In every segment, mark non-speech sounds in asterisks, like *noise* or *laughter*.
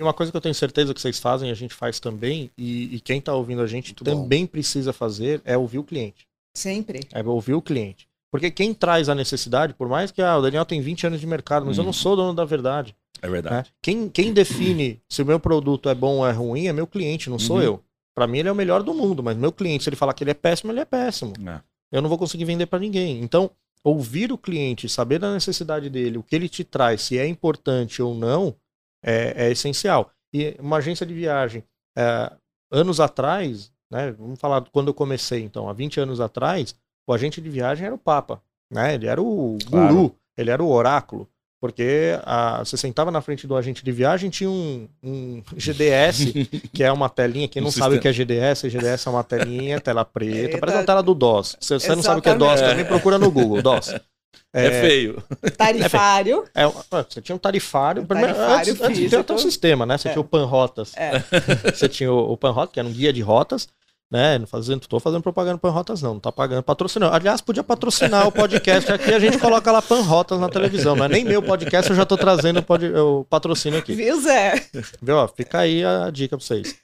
E uma coisa que eu tenho certeza que vocês fazem, a gente faz também, e, e quem está ouvindo a gente Muito também bom. precisa fazer, é ouvir o cliente. Sempre. É ouvir o cliente. Porque quem traz a necessidade, por mais que ah, o Daniel tem 20 anos de mercado, mas hum. eu não uhum. sou dono da verdade. É verdade. Né? Quem, quem define se o meu produto é bom ou é ruim é meu cliente, não sou uhum. eu. Para mim ele é o melhor do mundo, mas meu cliente, se ele falar que ele é péssimo, ele é péssimo. É. Eu não vou conseguir vender para ninguém. Então, ouvir o cliente, saber da necessidade dele, o que ele te traz, se é importante ou não, é, é essencial. E uma agência de viagem, é, anos atrás, né, vamos falar quando eu comecei, então, há 20 anos atrás, o agente de viagem era o Papa, né? Ele era o guru, claro. ele era o oráculo. Porque a, você sentava na frente do agente de viagem, tinha um, um *laughs* GDS, que é uma telinha. Quem não um sabe sistema. o que é GDS, GDS é uma telinha, tela *laughs* preta, parece uma tela do DOS. Se você não sabe o que é DOS, também procura no Google, DOS. *laughs* É, é feio. *laughs* Tarifário. É, você tinha um tarifário. Tarifário antes, antes tinha até um sistema, né? Você é. tinha o Panrotas. É. *laughs* Você tinha o, o Panrotas, que era um guia de rotas né? Não fazendo, tô fazendo propaganda Panrotas, não. Não tá pagando patrocinando. Aliás, podia patrocinar o podcast aqui, a gente coloca lá Panrotas na televisão. Não é nem meu podcast, eu já tô trazendo o, patrocínio aqui. Viu, Zé? Viu? Fica aí a dica pra vocês.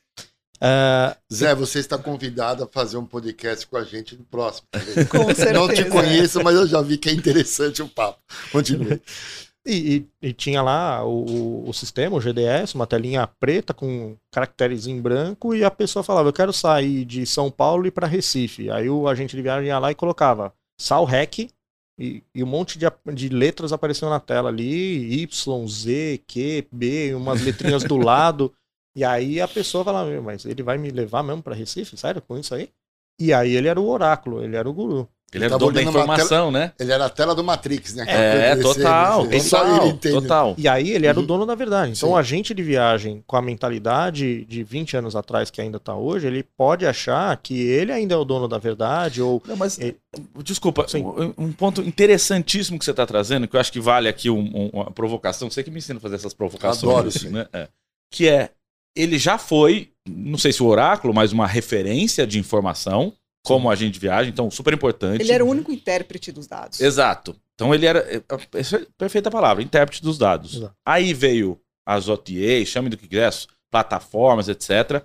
Uh, Zé, você está convidado a fazer um podcast com a gente no próximo. Tá com certeza. Não te conheço, mas eu já vi que é interessante o papo. Continue. *laughs* E, e, e, tinha lá o, o, sistema, o GDS, uma telinha preta com caracteres em branco, e a pessoa falava: Eu quero sair de São Paulo e para Recife. Aí o agente de viagem ia lá e colocava SALREC, e, e um monte de, de letras apareciam na tela ali: Y, Z, Q, B, umas letrinhas do lado. *laughs* E aí a pessoa falava: Mas ele vai me levar mesmo para Recife? Sério com isso aí? E aí ele era o oráculo, ele era o guru. Ele era dono da informação, tela, né? Ele era a tela do Matrix, né? É, total, né? total, total. E aí ele era uhum. o dono da verdade. Então Sim. o agente de viagem, com a mentalidade de 20 anos atrás, que ainda está hoje, ele pode achar que ele ainda é o dono da verdade ou... Não, mas, ele... desculpa, um, um, ponto interessantíssimo que você está trazendo, que eu acho que vale aqui um, um, uma provocação, você que me ensina a fazer essas provocações. Adoro, né? É. Que é, ele já foi, não sei se o oráculo, mas uma referência de informação, como agente de viagem, então super importante. Ele era o único intérprete dos dados. Exato. Então ele era, é, é perfeita palavra, intérprete dos dados. Exato. Aí veio as OTAs, chame do que quiser, plataformas, etc.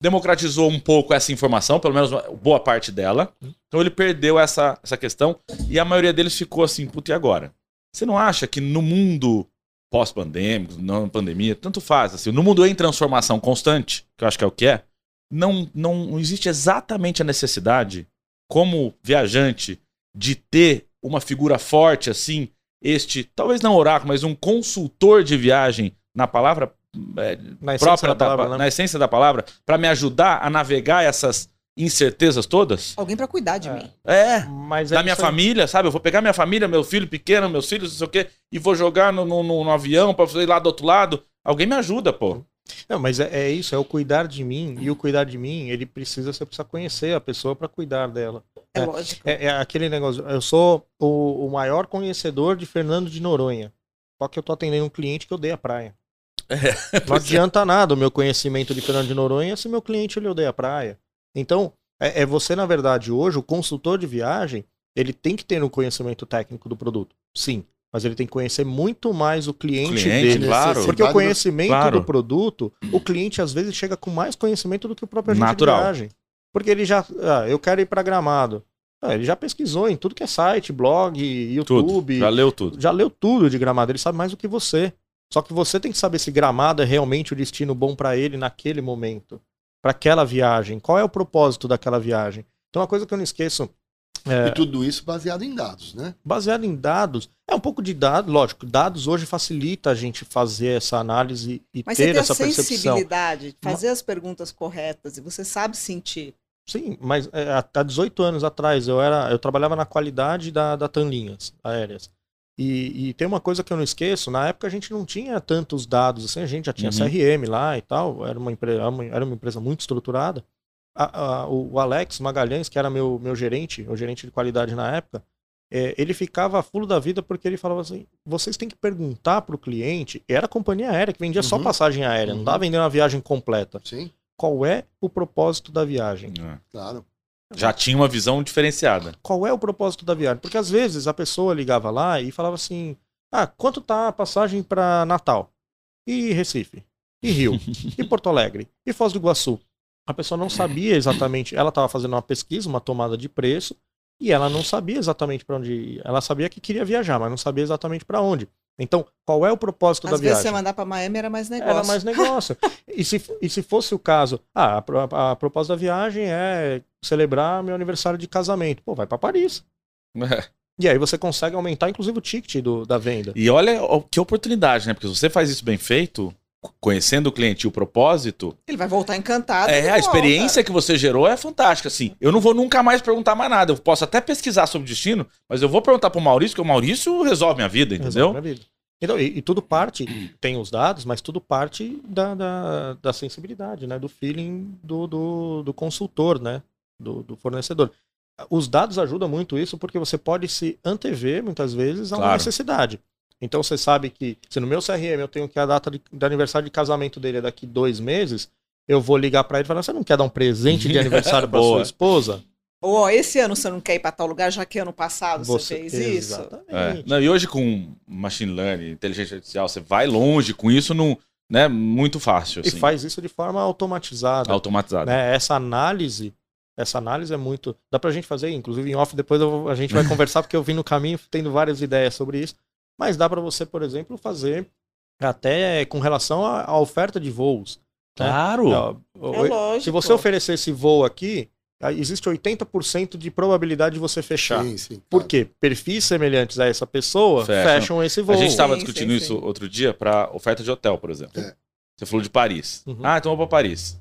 Democratizou um pouco essa informação, pelo menos boa parte dela. Então ele perdeu essa, essa questão e a maioria deles ficou assim, puta, e agora? Você não acha que no mundo pós-pandêmico, não pandemia, tanto faz, assim, no mundo em transformação constante, que eu acho que é o que é, não, não existe exatamente a necessidade, como viajante, de ter uma figura forte assim, este, talvez não oráculo, mas um consultor de viagem na palavra é, na própria da palavra, da, né? na essência da palavra, para me ajudar a navegar essas incertezas todas? Alguém para cuidar de é. mim. É, mas é da minha família, sabe? Eu vou pegar minha família, meu filho pequeno, meus filhos, não sei o quê, e vou jogar no, no, no avião para ir lá do outro lado. Alguém me ajuda, pô. Não, mas é, é, isso, é o cuidar de mim. E o cuidar de mim, ele precisa, você precisa conhecer a pessoa para cuidar dela. É, é lógico. É, é, aquele negócio. Eu sou o, o, maior conhecedor de Fernando de Noronha. Só que eu tô atendendo um cliente que odeia a praia. É, *laughs* Não adianta nada o meu conhecimento de Fernando de Noronha se meu cliente ele odeia a praia. Então, é, é você, na verdade, hoje, o consultor de viagem, ele tem que ter um conhecimento técnico do produto. Sim mas ele tem que conhecer muito mais o cliente, cliente dele. Claro. Porque o conhecimento claro. do produto, o cliente às vezes chega com mais conhecimento do que o próprio agente Natural. de viagem. Porque ele já, ah, eu quero ir para Gramado. Ah, ele já pesquisou em tudo que é site, blog, YouTube. Tudo. Já leu tudo. Já leu tudo de Gramado. Ele sabe mais do que você. Só que você tem que saber se Gramado é realmente o destino bom para ele naquele momento, para aquela viagem. Qual é o propósito daquela viagem? Então, uma coisa que eu não esqueço é, e tudo isso baseado em dados, né? Baseado em dados. É um pouco de dados, lógico. Dados hoje facilita a gente fazer essa análise e Mas ter essa percepção. Mas sensibilidade, fazer as perguntas corretas e você sabe sentir. Sim, mas é, há 18 anos atrás eu era, eu trabalhava na qualidade da, da Tanlinhas aéreas. E, e, tem uma coisa que eu não esqueço, na época a gente não tinha tantos dados assim, a gente já tinha uhum. CRM lá e tal, era uma, empresa, era uma empresa muito estruturada a, a, o Alex Magalhães, que era meu, meu gerente, o gerente de qualidade na época, é, ele ficava fulo da vida porque ele falava assim: vocês têm que perguntar para o cliente. Era a companhia aérea que vendia uhum. só passagem aérea, uhum. não estava vendendo uma viagem completa. Sim. Qual é o propósito da viagem? É. Claro. Já tinha uma visão diferenciada. Qual é o propósito da viagem? Porque às vezes a pessoa ligava lá e falava assim: ah, quanto tá a passagem para Natal? E Recife? e Rio, *laughs* e Porto Alegre, e Foz do Iguaçu. A pessoa não sabia exatamente, ela estava fazendo uma pesquisa, uma tomada de preço, e ela não sabia exatamente para onde ir. Ela sabia que queria viajar, mas não sabia exatamente para onde. Então, qual é o propósito Às da viagem? Às vezes você mandar para Miami era mais negócio. Era mais negócio. *laughs* e, se, e se fosse o caso, ah, a, a, a propósito da viagem é celebrar meu aniversário de casamento. Pô, vai para Paris. É. E aí você consegue aumentar, inclusive, o ticket do, da venda. E olha que oportunidade, né? Porque se você faz isso bem feito, conhecendo o cliente e o propósito. Ele vai voltar encantado. É, a experiência que você gerou é fantástica. Assim, eu não vou nunca mais perguntar mais nada. Eu posso até pesquisar sobre destino, mas eu vou perguntar pro Maurício, que o Maurício resolve minha vida, entendeu? Resolve minha vida. Então, e, e, tudo parte, tem os dados, mas tudo parte da, da, da sensibilidade, né? Do feeling do, do, do consultor, né? Do, do, fornecedor. Os dados ajudam muito isso porque você pode se antever, muitas vezes, a uma claro. necessidade. Então você sabe que se no meu CRM eu tenho que a data de, aniversário de casamento dele é daqui dois meses, eu vou ligar para ele e falar: você não quer dar um presente de *laughs* aniversário para sua esposa? Ou ó, esse ano você não quer ir para tal lugar, já que ano passado você, você fez exatamente. isso. É. Não, e hoje com machine learning, inteligência artificial, você vai longe com isso não, né, muito fácil. Assim. E faz isso de forma automatizada. Automatizada. Né? Essa análise, essa análise é muito. Dá pra gente fazer, inclusive em off, depois eu, a gente vai *laughs* conversar, porque eu vim no caminho tendo várias ideias sobre isso. Mas dá para você, por exemplo, fazer até com relação à, oferta de voos. Né? Claro! Né? É lógico. Se você oferecer esse voo aqui, existe 80% de probabilidade de você fechar. Sim, sim, claro. Por quê? Perfis semelhantes a essa pessoa fecham, fecham esse voo. A gente estava discutindo sim, isso outro dia para oferta de hotel, por exemplo. É. Você falou de Paris. Uhum. Ah, então vou para Paris.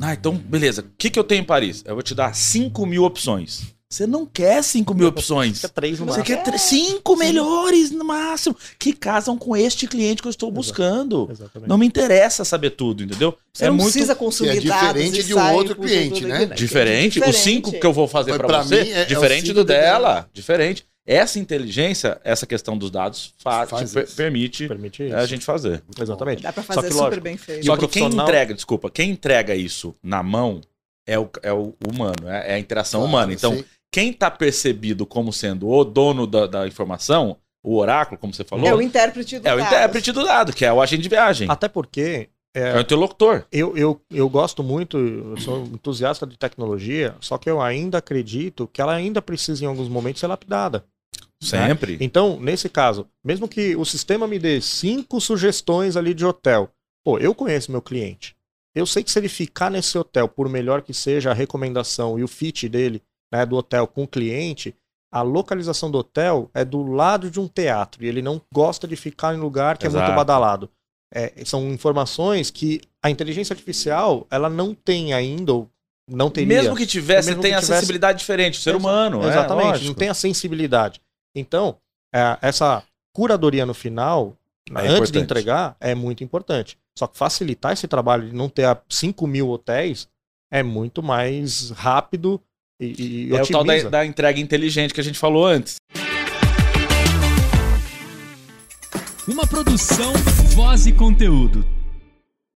Ah, então beleza. O que, que eu tenho em Paris? Eu vou te dar 5 mil opções. Você não quer 5 mil opções. Você quer três no Você quer cinco melhores no máximo, que casam com este cliente que eu estou buscando. Exatamente. Não me interessa saber tudo, entendeu? Você é não muito... precisa consumir é diferente de um outro cliente, né? Diferente. É diferente. Os cinco que eu vou fazer para você, é, diferente é do dela. Diferente. Essa inteligência, essa questão dos dados, faz, faz per permite, permite a gente fazer. Exatamente. Dá para fazer que, super lógico, bem feito. Só que quem entrega, desculpa, quem entrega isso na mão é o, é o humano, é, a interação claro, humana. Então, sim quem está percebido como sendo o dono da, da, informação, o oráculo, como você falou. É o intérprete do É dados. o intérprete do dado, que é o agente de viagem. Até porque. É, é o interlocutor. Eu, eu, eu gosto muito, eu sou entusiasta de tecnologia, só que eu ainda acredito que ela ainda precisa, em alguns momentos, ser lapidada. Sempre. Né? Então, nesse caso, mesmo que o sistema me dê cinco sugestões ali de hotel, pô, eu conheço meu cliente. Eu sei que se ele ficar nesse hotel, por melhor que seja a recomendação e o fit dele, né, do hotel com o cliente, a localização do hotel é do lado de um teatro e ele não gosta de ficar em lugar que Exato. é muito badalado. É, são informações que a inteligência artificial ela não tem ainda, ou não teria. Mesmo que tivesse, mesmo tem a tivesse... sensibilidade diferente, o ser humano. É, exatamente, é, não tem a sensibilidade. Então, é, essa curadoria no final, é antes importante. de entregar, é muito importante. Só que facilitar esse trabalho de não ter 5 mil hotéis é muito mais rápido e, e é o tal da, da entrega inteligente que a gente falou antes. Uma produção, voz e conteúdo.